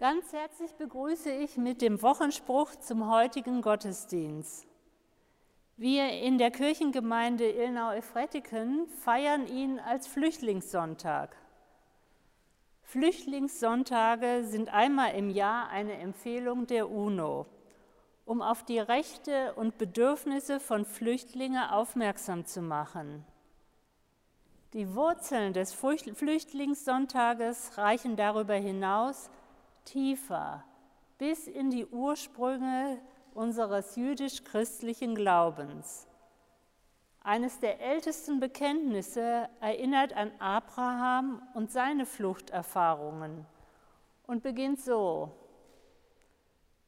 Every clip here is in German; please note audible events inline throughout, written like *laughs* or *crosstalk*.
Ganz herzlich begrüße ich mit dem Wochenspruch zum heutigen Gottesdienst. Wir in der Kirchengemeinde Ilnau-Efretiken feiern ihn als Flüchtlingssonntag. Flüchtlingssonntage sind einmal im Jahr eine Empfehlung der UNO, um auf die Rechte und Bedürfnisse von Flüchtlingen aufmerksam zu machen. Die Wurzeln des Flüchtlingssonntages reichen darüber hinaus tiefer bis in die Ursprünge unseres jüdisch-christlichen Glaubens. Eines der ältesten Bekenntnisse erinnert an Abraham und seine Fluchterfahrungen und beginnt so.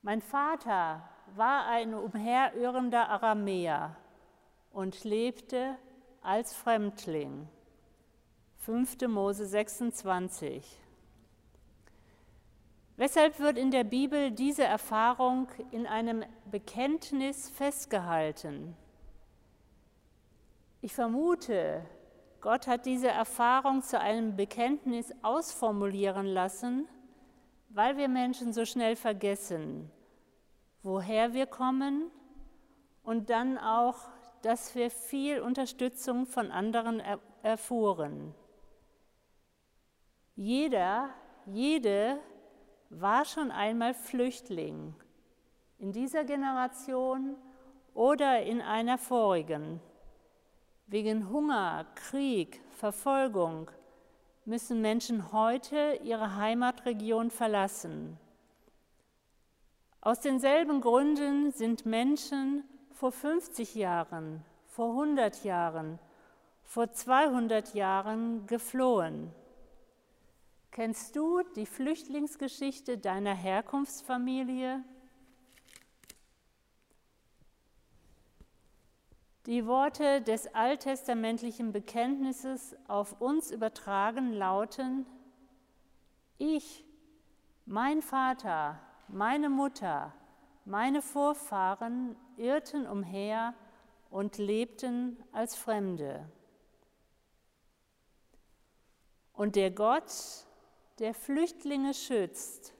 Mein Vater war ein umherirrender Aramäer und lebte als Fremdling. 5. Mose 26. Weshalb wird in der Bibel diese Erfahrung in einem Bekenntnis festgehalten? Ich vermute, Gott hat diese Erfahrung zu einem Bekenntnis ausformulieren lassen, weil wir Menschen so schnell vergessen, woher wir kommen und dann auch, dass wir viel Unterstützung von anderen erfuhren. Jeder, jede war schon einmal Flüchtling in dieser Generation oder in einer vorigen. Wegen Hunger, Krieg, Verfolgung müssen Menschen heute ihre Heimatregion verlassen. Aus denselben Gründen sind Menschen vor 50 Jahren, vor 100 Jahren, vor 200 Jahren geflohen. Kennst du die Flüchtlingsgeschichte deiner Herkunftsfamilie? Die Worte des alttestamentlichen Bekenntnisses auf uns übertragen lauten, ich, mein Vater, meine Mutter, meine Vorfahren irrten umher und lebten als Fremde. Und der Gott, der Flüchtlinge schützt,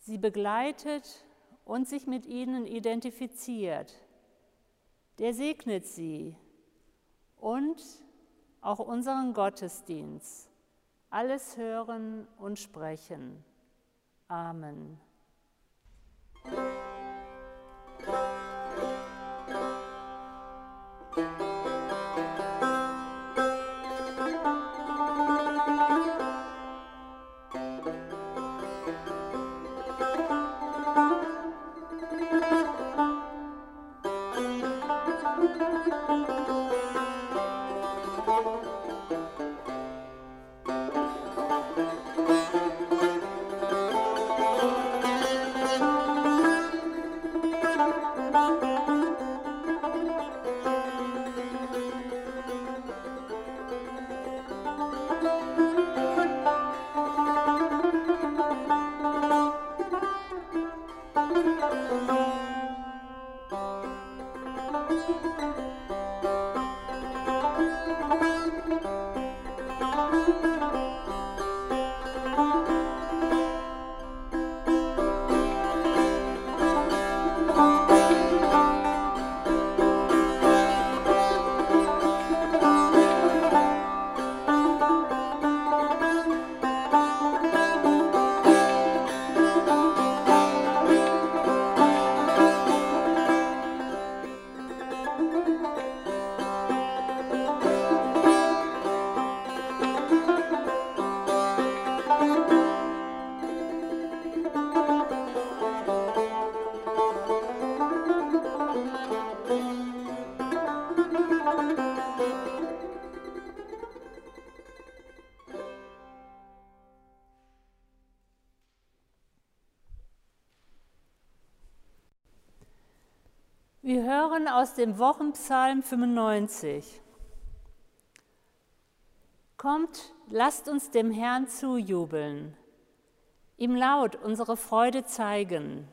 sie begleitet und sich mit ihnen identifiziert. Der segnet sie und auch unseren Gottesdienst. Alles hören und sprechen. Amen. Aus dem Wochenpsalm 95. Kommt, lasst uns dem Herrn zujubeln, ihm laut unsere Freude zeigen,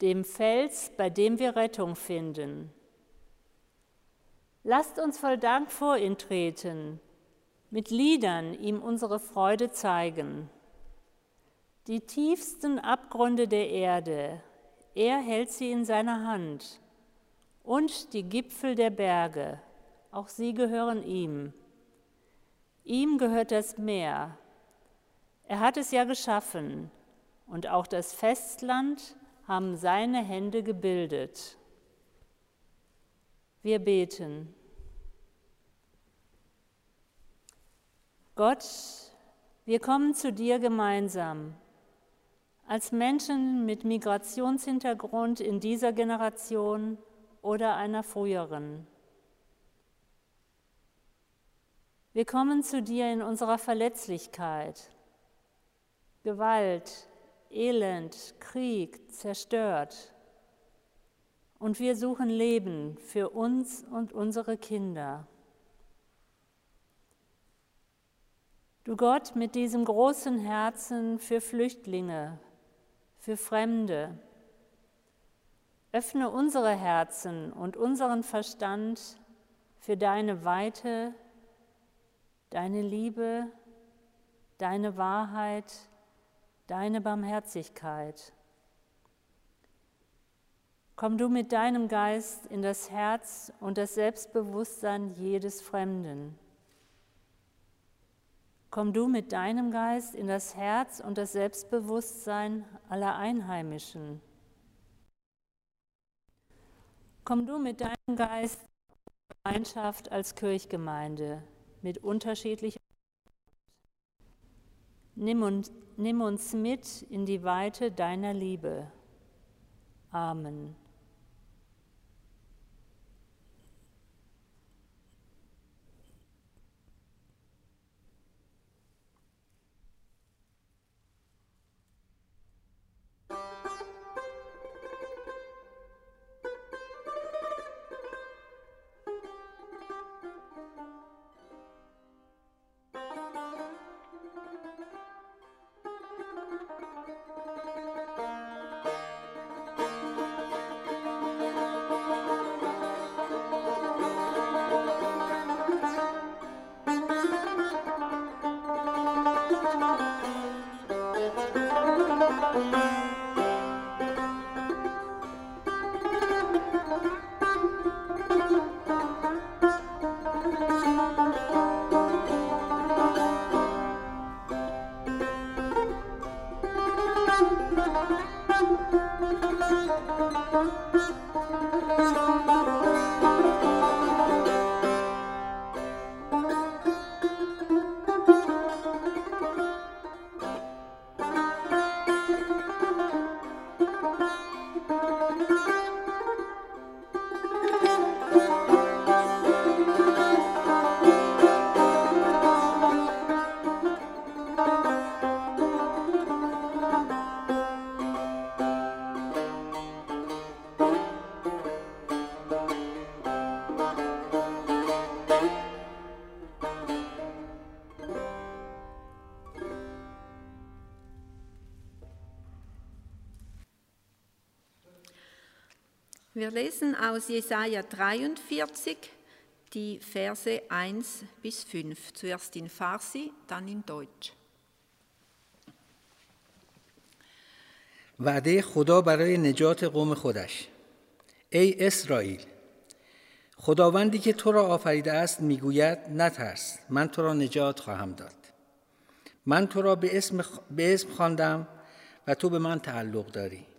dem Fels, bei dem wir Rettung finden. Lasst uns voll Dank vor ihn treten, mit Liedern ihm unsere Freude zeigen. Die tiefsten Abgründe der Erde, er hält sie in seiner Hand. Und die Gipfel der Berge, auch sie gehören ihm. Ihm gehört das Meer. Er hat es ja geschaffen. Und auch das Festland haben seine Hände gebildet. Wir beten. Gott, wir kommen zu dir gemeinsam, als Menschen mit Migrationshintergrund in dieser Generation oder einer früheren. Wir kommen zu dir in unserer Verletzlichkeit. Gewalt, Elend, Krieg zerstört. Und wir suchen Leben für uns und unsere Kinder. Du Gott mit diesem großen Herzen für Flüchtlinge, für Fremde, öffne unsere Herzen und unseren Verstand für deine Weite, deine Liebe, deine Wahrheit, deine Barmherzigkeit. Komm du mit deinem Geist in das Herz und das Selbstbewusstsein jedes Fremden. Komm du mit deinem Geist in das Herz und das Selbstbewusstsein aller Einheimischen. Komm du mit deinem Geist in Gemeinschaft als Kirchgemeinde mit unterschiedlicher Nimm uns, nimm uns mit in die Weite deiner Liebe. Amen. Wir lesen aus Jesaja 43 die Verse 1 bis 5, zuerst in Farsi, dann in Deutsch. وعده خدا برای نجات قوم خودش. ای اسرائیل خداوندی که تو را آفریده است می‌گوید نترس من تو را نجات خواهم داد. من تو را به اسم, به اسم خواندم و تو به من تعلق داری.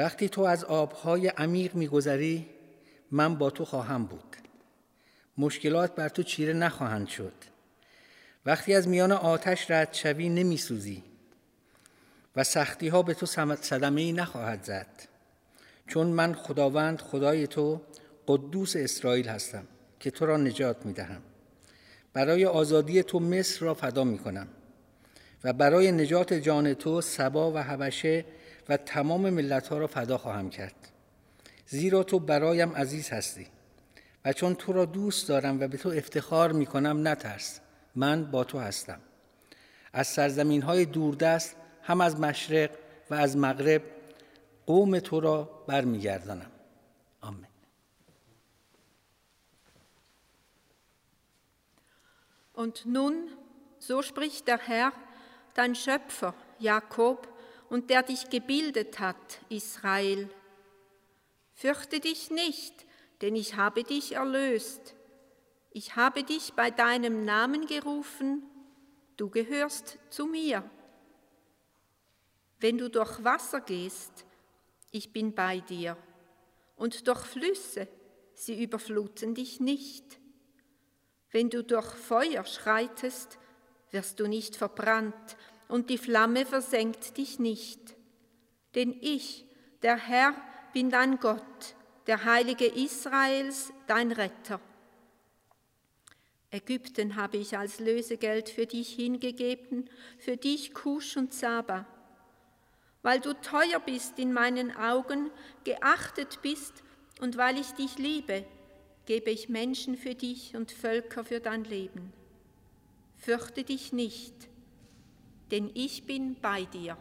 وقتی تو از آبهای عمیق میگذری من با تو خواهم بود. مشکلات بر تو چیره نخواهند شد. وقتی از میان آتش رد شوی نمیسوزی و سختی ها به تو صدمه ای نخواهد زد. چون من خداوند خدای تو قدوس اسرائیل هستم که تو را نجات می دهم برای آزادی تو مصر را فدا می کنم و برای نجات جان تو سبا و حبشه و تمام ملت ها را فدا خواهم کرد. زیرا تو برایم عزیز هستی و چون تو را دوست دارم و به تو افتخار می کنم نترس. من با تو هستم. از سرزمین های دوردست هم از مشرق و از مغرب قوم تو را برمیگردانم. آمین. Und nun, so spricht der Herr, dein Schöpfer, Jakob, und der dich gebildet hat, Israel. Fürchte dich nicht, denn ich habe dich erlöst. Ich habe dich bei deinem Namen gerufen, du gehörst zu mir. Wenn du durch Wasser gehst, ich bin bei dir, und durch Flüsse, sie überfluten dich nicht. Wenn du durch Feuer schreitest, wirst du nicht verbrannt, und die Flamme versenkt dich nicht. Denn ich, der Herr, bin dein Gott, der Heilige Israels, dein Retter. Ägypten habe ich als Lösegeld für dich hingegeben, für dich Kusch und Saba. Weil du teuer bist in meinen Augen, geachtet bist und weil ich dich liebe, gebe ich Menschen für dich und Völker für dein Leben. Fürchte dich nicht, denn ich bin bei dir.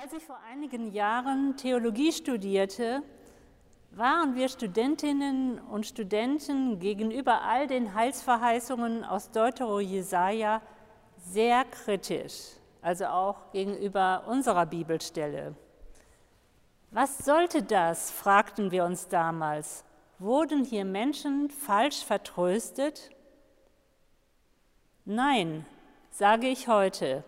Als ich vor einigen Jahren Theologie studierte, waren wir Studentinnen und Studenten gegenüber all den Heilsverheißungen aus Deutero Jesaja sehr kritisch, also auch gegenüber unserer Bibelstelle. Was sollte das, fragten wir uns damals. Wurden hier Menschen falsch vertröstet? Nein, sage ich heute.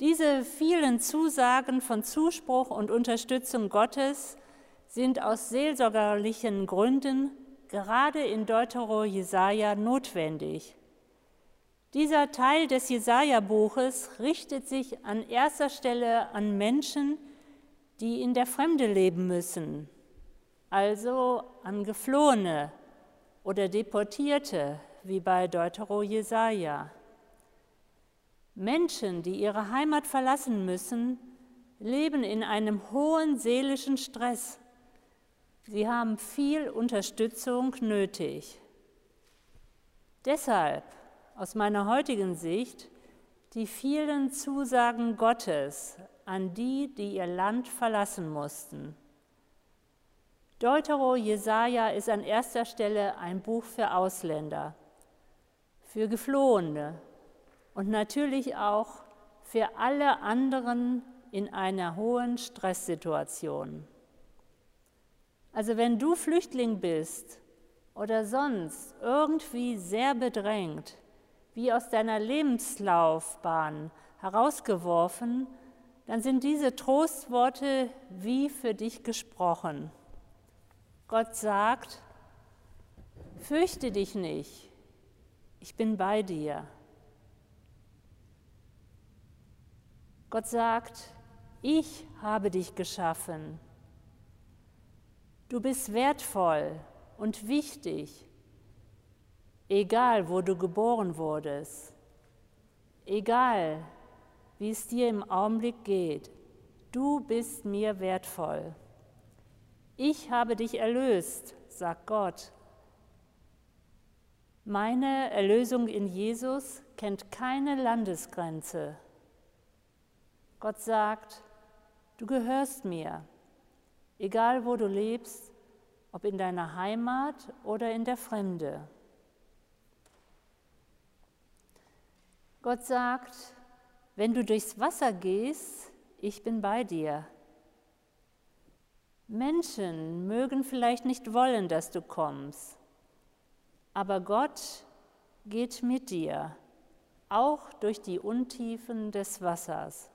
Diese vielen Zusagen von Zuspruch und Unterstützung Gottes sind aus seelsorgerlichen Gründen gerade in Deutero Jesaja notwendig. Dieser Teil des Jesaja-Buches richtet sich an erster Stelle an Menschen, die in der Fremde leben müssen, also an Geflohene oder Deportierte, wie bei Deutero Jesaja. Menschen, die ihre Heimat verlassen müssen, leben in einem hohen seelischen Stress. Sie haben viel Unterstützung nötig. Deshalb aus meiner heutigen Sicht die vielen Zusagen Gottes an die, die ihr Land verlassen mussten. Deutero Jesaja ist an erster Stelle ein Buch für Ausländer, für Geflohene und natürlich auch für alle anderen in einer hohen Stresssituation. Also wenn du Flüchtling bist oder sonst irgendwie sehr bedrängt, wie aus deiner Lebenslaufbahn herausgeworfen, dann sind diese Trostworte wie für dich gesprochen. Gott sagt, fürchte dich nicht, ich bin bei dir. Gott sagt, ich habe dich geschaffen. Du bist wertvoll und wichtig egal wo du geboren wurdest, egal wie es dir im Augenblick geht, du bist mir wertvoll. Ich habe dich erlöst, sagt Gott. Meine Erlösung in Jesus kennt keine Landesgrenze. Gott sagt, du gehörst mir, egal wo du lebst, ob in deiner Heimat oder in der Fremde. Gott sagt, wenn du durchs Wasser gehst, ich bin bei dir. Menschen mögen vielleicht nicht wollen, dass du kommst, aber Gott geht mit dir, auch durch die Untiefen des Wassers.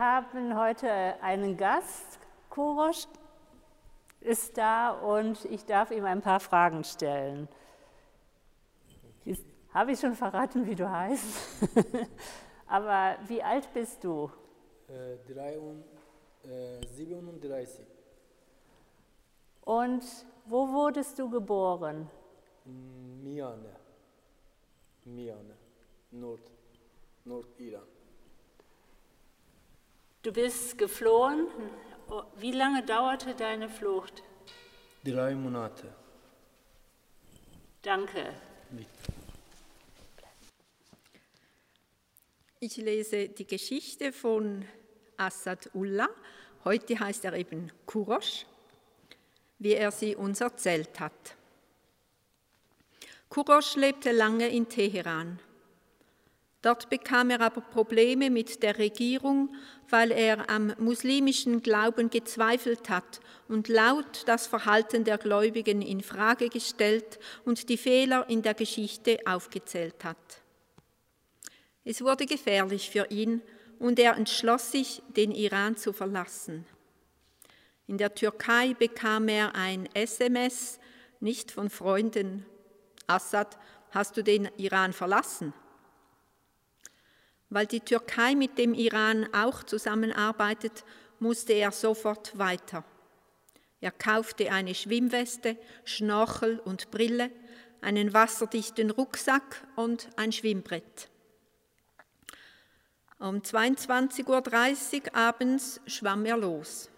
Haben heute einen Gast, Kurosch ist da und ich darf ihm ein paar Fragen stellen. Habe ich schon verraten, wie du heißt? *laughs* Aber wie alt bist du? Äh, 37. Äh, und wo wurdest du geboren? Miane. Miane, Nord, Nordiran. Du bist geflohen. Wie lange dauerte deine Flucht? Drei Monate. Danke. Ich lese die Geschichte von Assad Ullah. Heute heißt er eben Kurosh, wie er sie uns erzählt hat. Kurosh lebte lange in Teheran. Dort bekam er aber Probleme mit der Regierung, weil er am muslimischen Glauben gezweifelt hat und laut das Verhalten der Gläubigen in Frage gestellt und die Fehler in der Geschichte aufgezählt hat. Es wurde gefährlich für ihn und er entschloss sich, den Iran zu verlassen. In der Türkei bekam er ein SMS, nicht von Freunden. Assad, hast du den Iran verlassen? Weil die Türkei mit dem Iran auch zusammenarbeitet, musste er sofort weiter. Er kaufte eine Schwimmweste, Schnorchel und Brille, einen wasserdichten Rucksack und ein Schwimmbrett. Um 22.30 Uhr abends schwamm er los.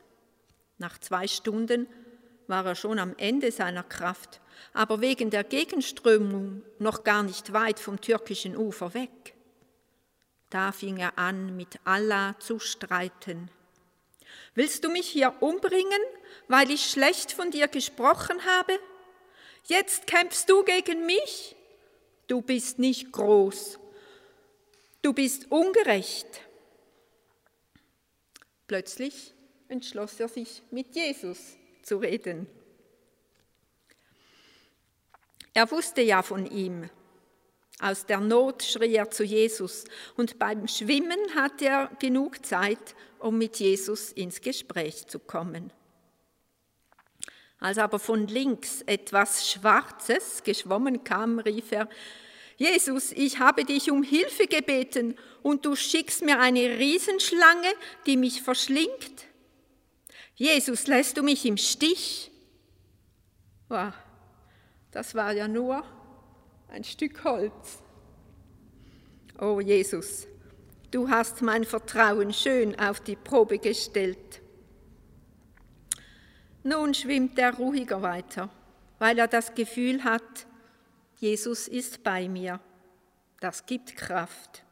Nach zwei Stunden war er schon am Ende seiner Kraft, aber wegen der Gegenströmung noch gar nicht weit vom türkischen Ufer weg. Da fing er an, mit Allah zu streiten. Willst du mich hier umbringen, weil ich schlecht von dir gesprochen habe? Jetzt kämpfst du gegen mich? Du bist nicht groß du bist ungerecht. Plötzlich entschloss er sich, mit Jesus zu reden. Er wusste ja von ihm. Aus der Not schrie er zu Jesus und beim Schwimmen hatte er genug Zeit, um mit Jesus ins Gespräch zu kommen. Als aber von links etwas Schwarzes geschwommen kam, rief er, Jesus, ich habe dich um Hilfe gebeten und du schickst mir eine Riesenschlange, die mich verschlingt. Jesus, lässt du mich im Stich? Wow, das war ja nur ein Stück Holz. Oh Jesus, du hast mein Vertrauen schön auf die Probe gestellt. Nun schwimmt er ruhiger weiter, weil er das Gefühl hat, Jesus ist bei mir. Das gibt Kraft.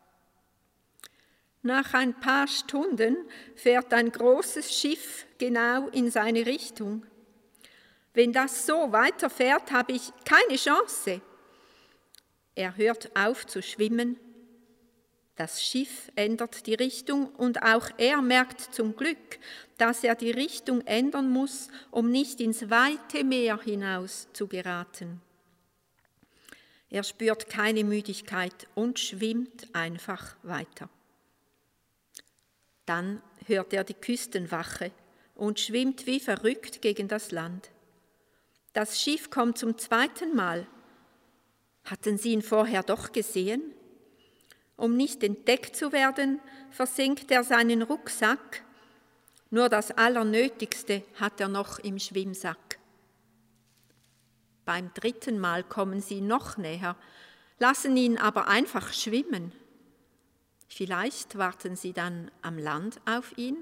Nach ein paar Stunden fährt ein großes Schiff genau in seine Richtung. Wenn das so weiterfährt, habe ich keine Chance. Er hört auf zu schwimmen. Das Schiff ändert die Richtung und auch er merkt zum Glück, dass er die Richtung ändern muss, um nicht ins weite Meer hinaus zu geraten. Er spürt keine Müdigkeit und schwimmt einfach weiter. Dann hört er die Küstenwache und schwimmt wie verrückt gegen das Land. Das Schiff kommt zum zweiten Mal. Hatten sie ihn vorher doch gesehen? Um nicht entdeckt zu werden, versenkt er seinen Rucksack. Nur das Allernötigste hat er noch im Schwimmsack. Beim dritten Mal kommen sie noch näher, lassen ihn aber einfach schwimmen. Vielleicht warten sie dann am Land auf ihn.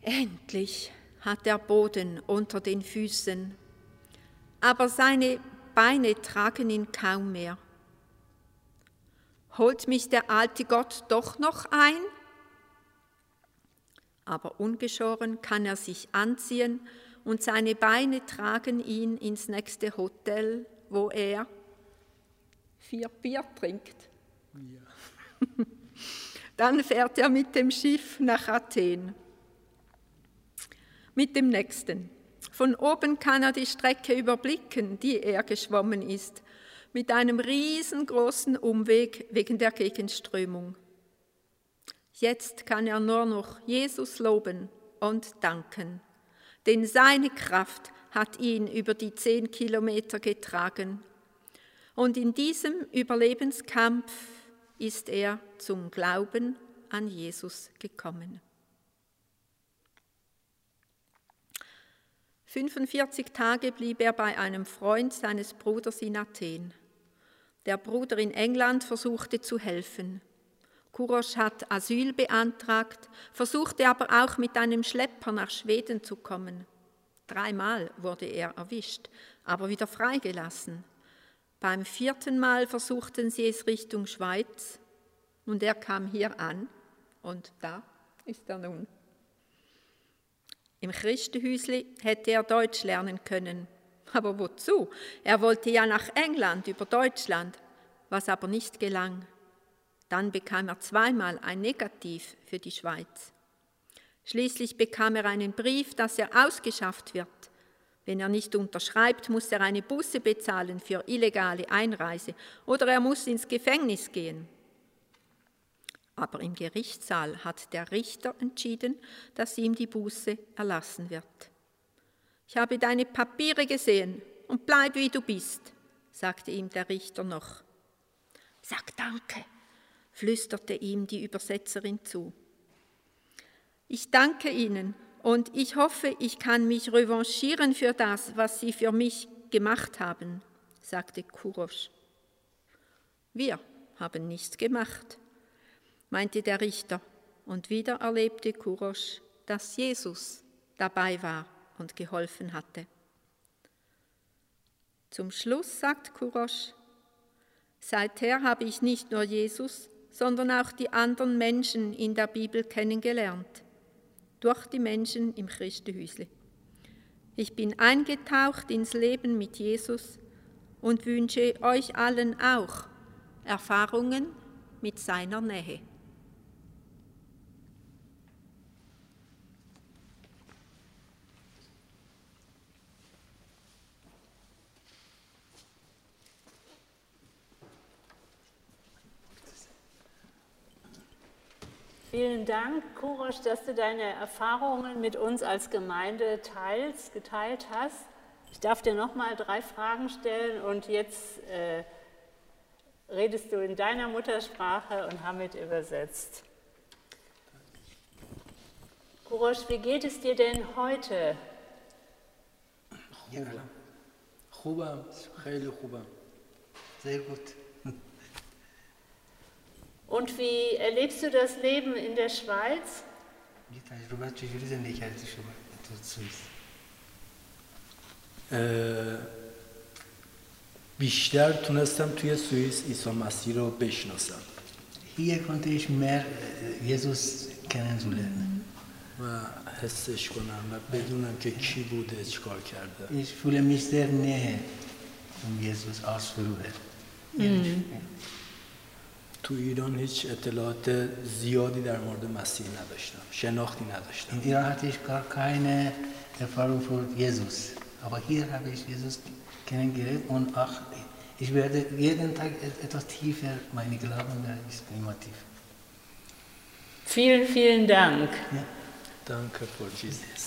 Endlich hat er Boden unter den Füßen, aber seine Beine tragen ihn kaum mehr. Holt mich der alte Gott doch noch ein? Aber ungeschoren kann er sich anziehen und seine Beine tragen ihn ins nächste Hotel, wo er vier Bier trinkt. Ja. *laughs* Dann fährt er mit dem Schiff nach Athen. Mit dem nächsten. Von oben kann er die Strecke überblicken, die er geschwommen ist, mit einem riesengroßen Umweg wegen der Gegenströmung. Jetzt kann er nur noch Jesus loben und danken denn seine Kraft hat ihn über die zehn Kilometer getragen. Und in diesem Überlebenskampf ist er zum Glauben an Jesus gekommen. 45 Tage blieb er bei einem Freund seines Bruders in Athen. Der Bruder in England versuchte zu helfen. Kurosch hat Asyl beantragt, versuchte aber auch mit einem Schlepper nach Schweden zu kommen. Dreimal wurde er erwischt, aber wieder freigelassen. Beim vierten Mal versuchten sie es Richtung Schweiz und er kam hier an und da ist er nun. Im Christenhäusli hätte er Deutsch lernen können. Aber wozu? Er wollte ja nach England über Deutschland, was aber nicht gelang. Dann bekam er zweimal ein Negativ für die Schweiz. Schließlich bekam er einen Brief, dass er ausgeschafft wird. Wenn er nicht unterschreibt, muss er eine Busse bezahlen für illegale Einreise oder er muss ins Gefängnis gehen. Aber im Gerichtssaal hat der Richter entschieden, dass ihm die Buße erlassen wird. Ich habe deine Papiere gesehen und bleib wie du bist, sagte ihm der Richter noch. Sag Danke, flüsterte ihm die Übersetzerin zu. Ich danke Ihnen und ich hoffe, ich kann mich revanchieren für das, was Sie für mich gemacht haben, sagte Kurosch. Wir haben nichts gemacht, meinte der Richter, und wieder erlebte Kurosch, dass Jesus dabei war und geholfen hatte. Zum Schluss sagt Kurosch, seither habe ich nicht nur Jesus, sondern auch die anderen Menschen in der Bibel kennengelernt, durch die Menschen im Christenhüsli. Ich bin eingetaucht ins Leben mit Jesus und wünsche euch allen auch Erfahrungen mit seiner Nähe. Vielen Dank, Kurosch, dass du deine Erfahrungen mit uns als Gemeinde teilst, geteilt hast. Ich darf dir nochmal drei Fragen stellen und jetzt äh, redest du in deiner Muttersprache und Hamid übersetzt. Kurosch, wie geht es dir denn heute? Sehr gut. Und wie erlebst du das Leben in der Schweiz? یه تجربه چجوری زندگی کردی شما تو سوئیس اه، بیشتر تونستم توی سوئیس عیسی مسیح رو بشناسم Hier konnte ich mehr äh, Jesus kennenlernen. و حسش کنم و بدونم که کی بوده چیکار کرده Ich fühle mich sehr näher um Jesus als früher. Ehrlich. تو ایران هیچ اطلاعات زیادی در مورد مسیح نداشتم شناختی نداشتم In Iran hatte ich gar keine Erfahrung von Jesus. Aber hier habe ich Jesus kennengelernt und auch ich werde jeden Tag et- etwas tiefer meine Glauben da ist immer tief. Vielen, vielen Dank. Ja. Danke for Jesus.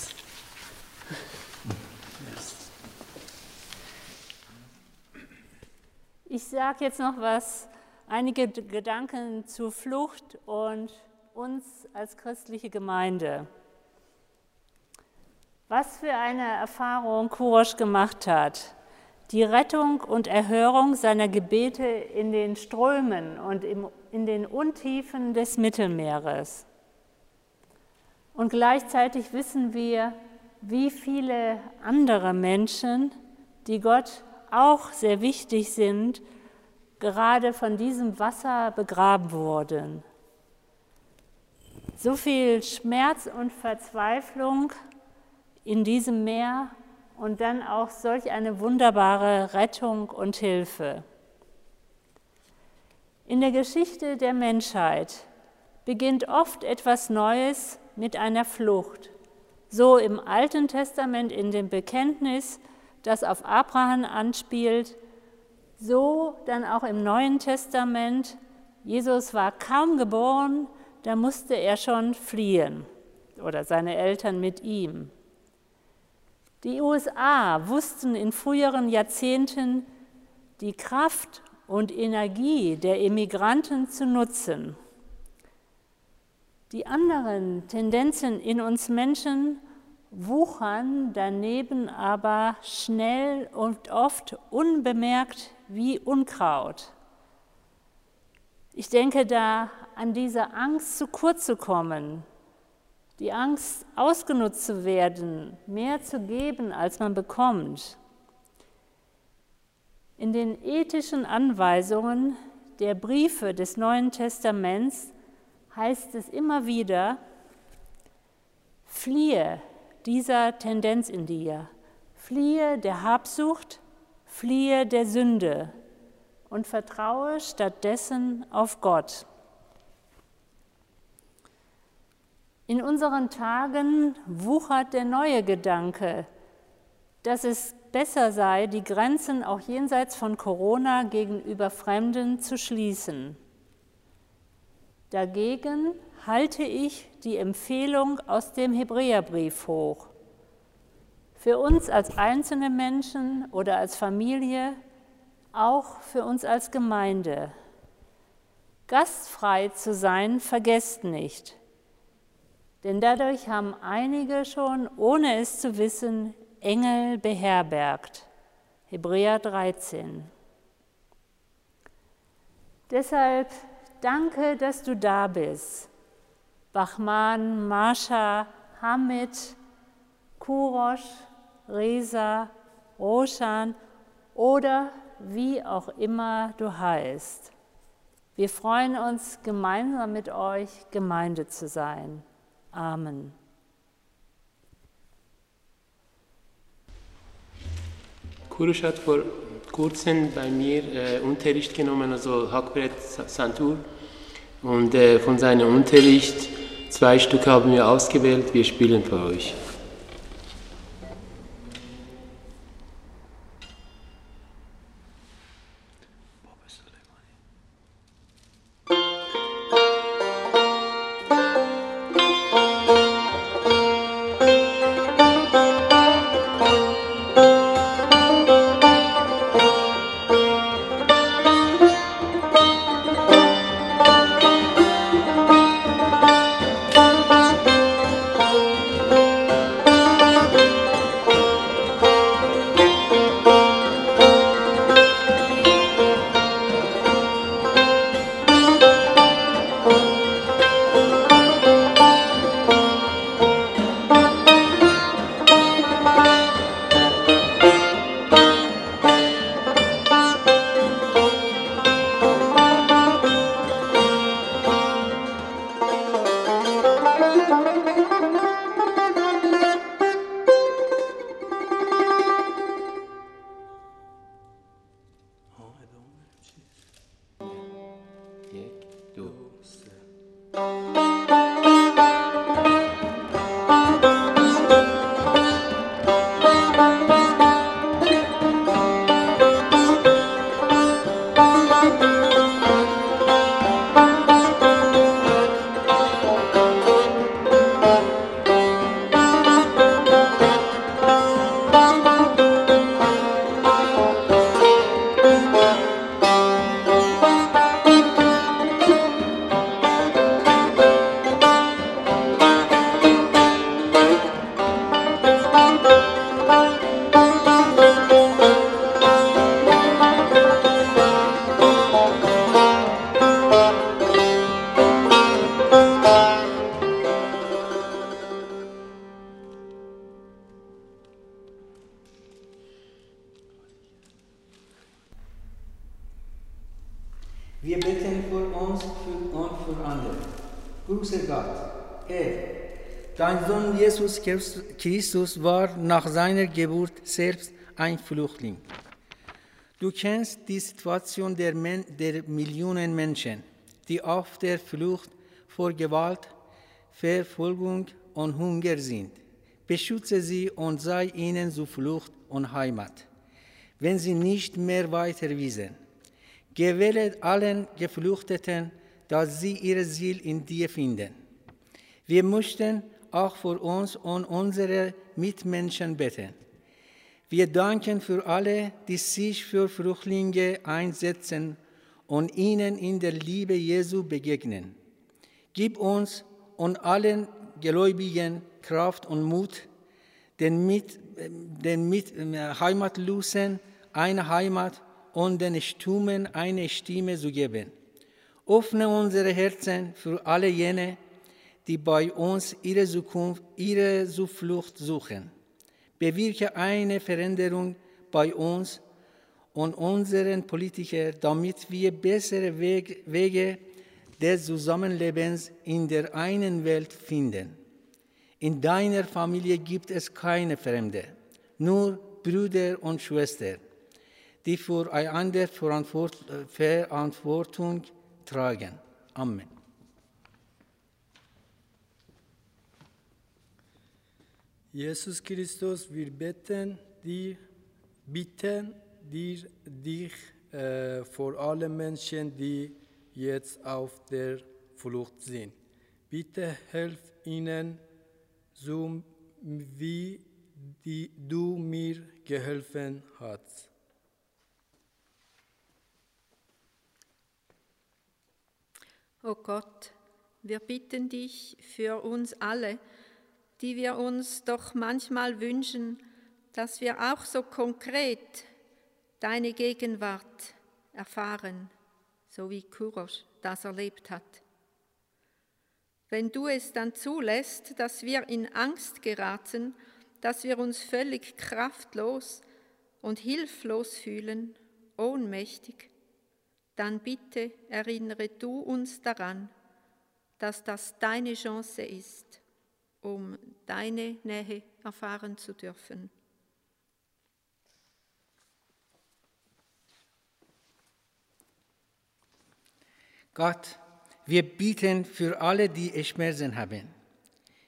Ich sage jetzt noch was, einige Gedanken zu Flucht und uns als christliche Gemeinde. Was für eine Erfahrung Kurosch gemacht hat. Die Rettung und Erhörung seiner Gebete in den Strömen und in den Untiefen des Mittelmeeres. Und gleichzeitig wissen wir, wie viele andere Menschen, die Gott auch sehr wichtig sind, gerade von diesem Wasser begraben wurden. So viel Schmerz und Verzweiflung in diesem Meer und dann auch solch eine wunderbare Rettung und Hilfe. In der Geschichte der Menschheit beginnt oft etwas Neues mit einer Flucht. So im Alten Testament in dem Bekenntnis, das auf Abraham anspielt, so dann auch im Neuen Testament. Jesus war kaum geboren, da musste er schon fliehen oder seine Eltern mit ihm. Die USA wussten in früheren Jahrzehnten die Kraft und Energie der Immigranten zu nutzen. Die anderen Tendenzen in uns Menschen wuchern daneben aber schnell und oft unbemerkt wie Unkraut. Ich denke da an diese Angst, zu kurz zu kommen, die Angst, ausgenutzt zu werden, mehr zu geben, als man bekommt. In den ethischen Anweisungen der Briefe des Neuen Testaments heißt es immer wieder, fliehe dieser Tendenz in dir, fliehe der Habsucht, fliehe der Sünde und vertraue stattdessen auf Gott. In unseren Tagen wuchert der neue Gedanke, dass es besser sei, die Grenzen auch jenseits von Corona gegenüber Fremden zu schließen. Dagegen halte ich die Empfehlung aus dem Hebräerbrief hoch. Für uns als einzelne Menschen oder als Familie, auch für uns als Gemeinde. Gastfrei zu sein, vergesst nicht. Denn dadurch haben einige schon, ohne es zu wissen, Engel beherbergt. Hebräer 13. Deshalb danke, dass du da bist. Bachmann, Marsha, Hamid, Kurosch, Reza, Roshan oder wie auch immer du heißt. Wir freuen uns, gemeinsam mit euch Gemeinde zu sein. Amen. Kurush hat vor kurzem bei mir äh, Unterricht genommen, also Hackbrett Santur. Und äh, von seinem Unterricht zwei Stück haben wir ausgewählt. Wir spielen für euch. Jesus Christus war nach seiner Geburt selbst ein Flüchtling. Du kennst die Situation der, Men der Millionen Menschen, die auf der Flucht vor Gewalt, Verfolgung und Hunger sind. Beschütze sie und sei ihnen Zuflucht und Heimat, wenn sie nicht mehr weiter wissen. Gewähle allen Geflüchteten, dass sie ihr Ziel in dir finden. Wir möchten auch für uns und unsere Mitmenschen beten. Wir danken für alle, die sich für Flüchtlinge einsetzen und ihnen in der Liebe Jesu begegnen. Gib uns und allen Gläubigen Kraft und Mut, den, mit, den mit äh, Heimatlosen eine Heimat und den Stummen eine Stimme zu geben. Öffne unsere Herzen für alle jene, die bei uns ihre Zukunft, ihre Zuflucht suchen. Bewirke eine Veränderung bei uns und unseren Politikern, damit wir bessere Wege des Zusammenlebens in der einen Welt finden. In deiner Familie gibt es keine Fremde, nur Brüder und Schwestern, die füreinander Verantwortung tragen. Amen. Jesus Christus, wir beten dir, bitten dir, dich äh, vor allen Menschen, die jetzt auf der Flucht sind. Bitte helf ihnen, so wie die, du mir geholfen hast. O Gott, wir bitten dich für uns alle, die wir uns doch manchmal wünschen, dass wir auch so konkret deine Gegenwart erfahren, so wie Kurosch das erlebt hat. Wenn du es dann zulässt, dass wir in Angst geraten, dass wir uns völlig kraftlos und hilflos fühlen, ohnmächtig, dann bitte erinnere du uns daran, dass das deine Chance ist, um deine Nähe erfahren zu dürfen. Gott, wir beten für alle, die Schmerzen haben.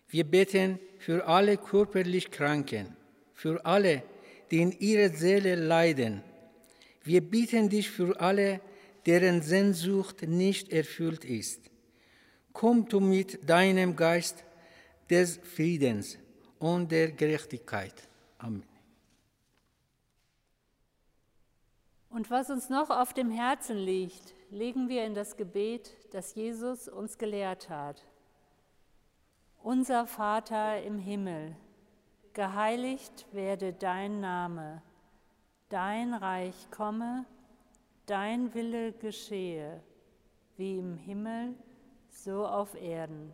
Wir beten für alle körperlich Kranken, für alle, die in ihrer Seele leiden. Wir bitten dich für alle, deren Sehnsucht nicht erfüllt ist. Komm du mit deinem Geist des Friedens und der Gerechtigkeit. Amen. Und was uns noch auf dem Herzen liegt, legen wir in das Gebet, das Jesus uns gelehrt hat. Unser Vater im Himmel, geheiligt werde dein Name, dein Reich komme, dein Wille geschehe, wie im Himmel, so auf Erden.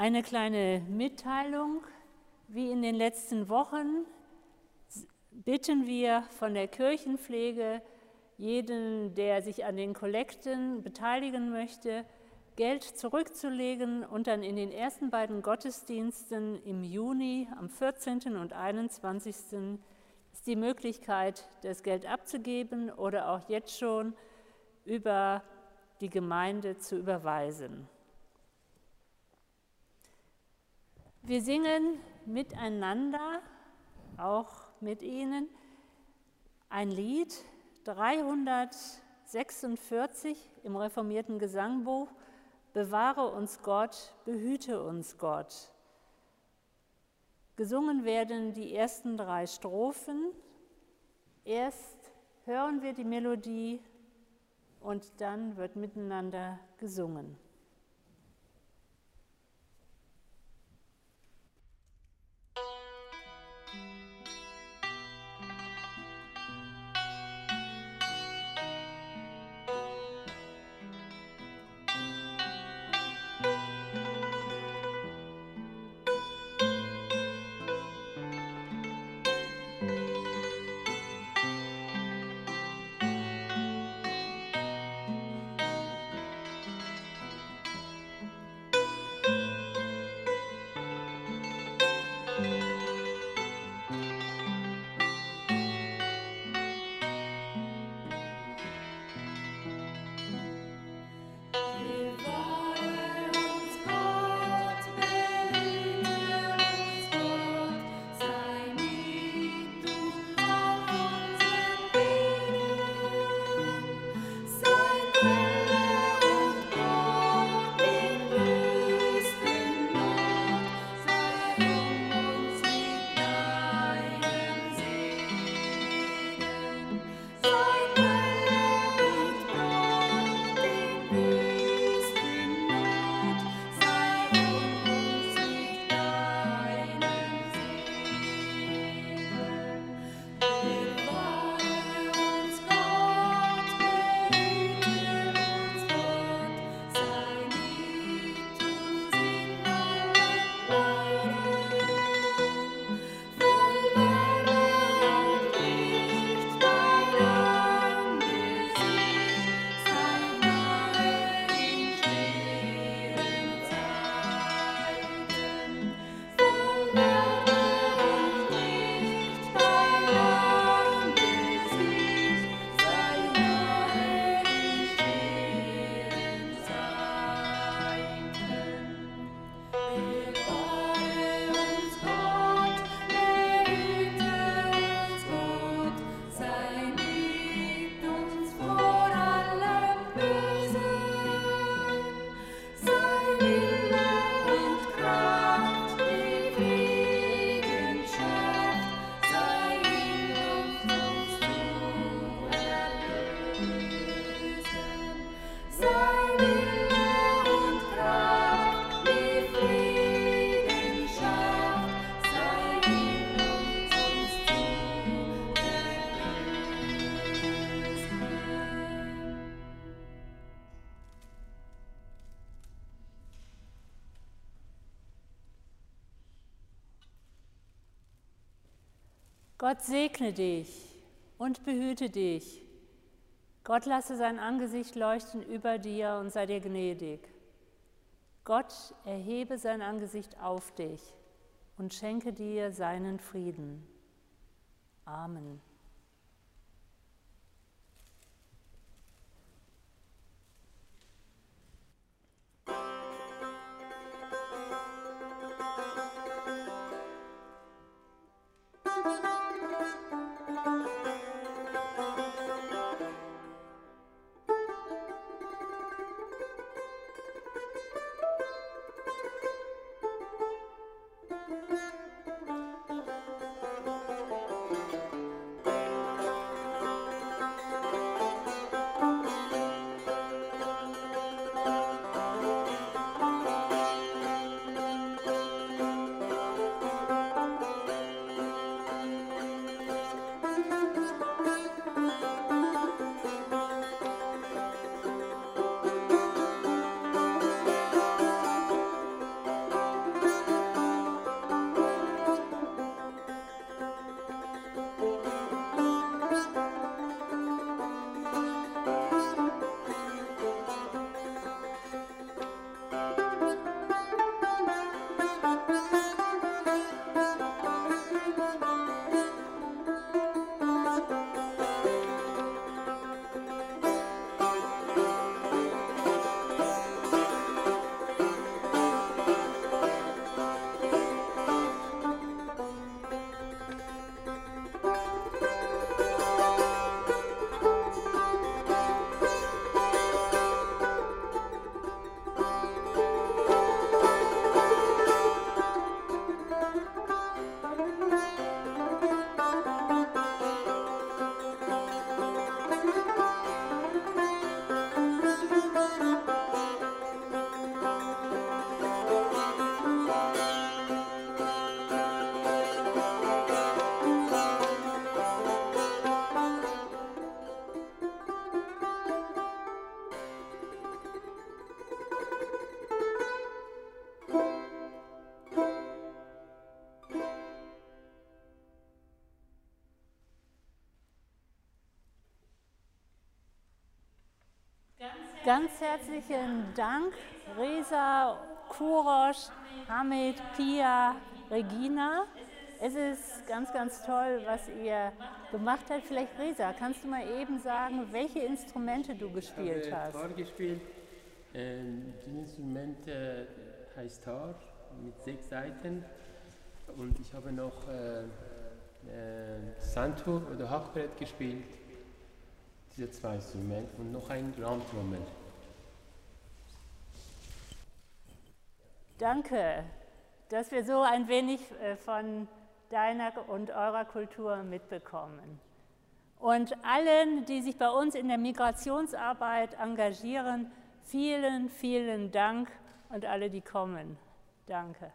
Eine kleine Mitteilung, wie in den letzten Wochen bitten wir von der Kirchenpflege jeden, der sich an den Kollekten beteiligen möchte, Geld zurückzulegen und dann in den ersten beiden Gottesdiensten im Juni, am 14. und 21. ist die Möglichkeit, das Geld abzugeben oder auch jetzt schon über die Gemeinde zu überweisen. Wir singen miteinander, auch mit Ihnen ein Lied 346 im reformierten Gesangbuch, Bewahre uns Gott, behüte uns Gott. Gesungen werden die ersten drei Strophen. Erst hören wir die Melodie und dann wird miteinander gesungen. Gott segne dich und behüte dich. Gott lasse sein Angesicht leuchten über dir und sei dir gnädig. Gott erhebe sein Angesicht auf dich und schenke dir seinen Frieden. Amen. Ganz herzlichen Dank, Resa, Kurosch, Hamid, Pia, Regina. Es ist ganz, ganz toll, was ihr gemacht habt. Vielleicht, Resa, kannst du mal eben sagen, welche Instrumente du gespielt ich hast? Tar gespielt. Ähm, das Instrument äh, heißt Tar mit sechs Seiten. Und ich habe noch äh, äh, Santur oder Hackbrett gespielt diese zwei Instrumente und noch ein Raumtrommel. Danke, dass wir so ein wenig äh, von deiner und eurer Kultur mitbekommen. Und allen, die sich bei uns in der Migrationsarbeit engagieren, vielen, vielen Dank und alle, die kommen. Danke.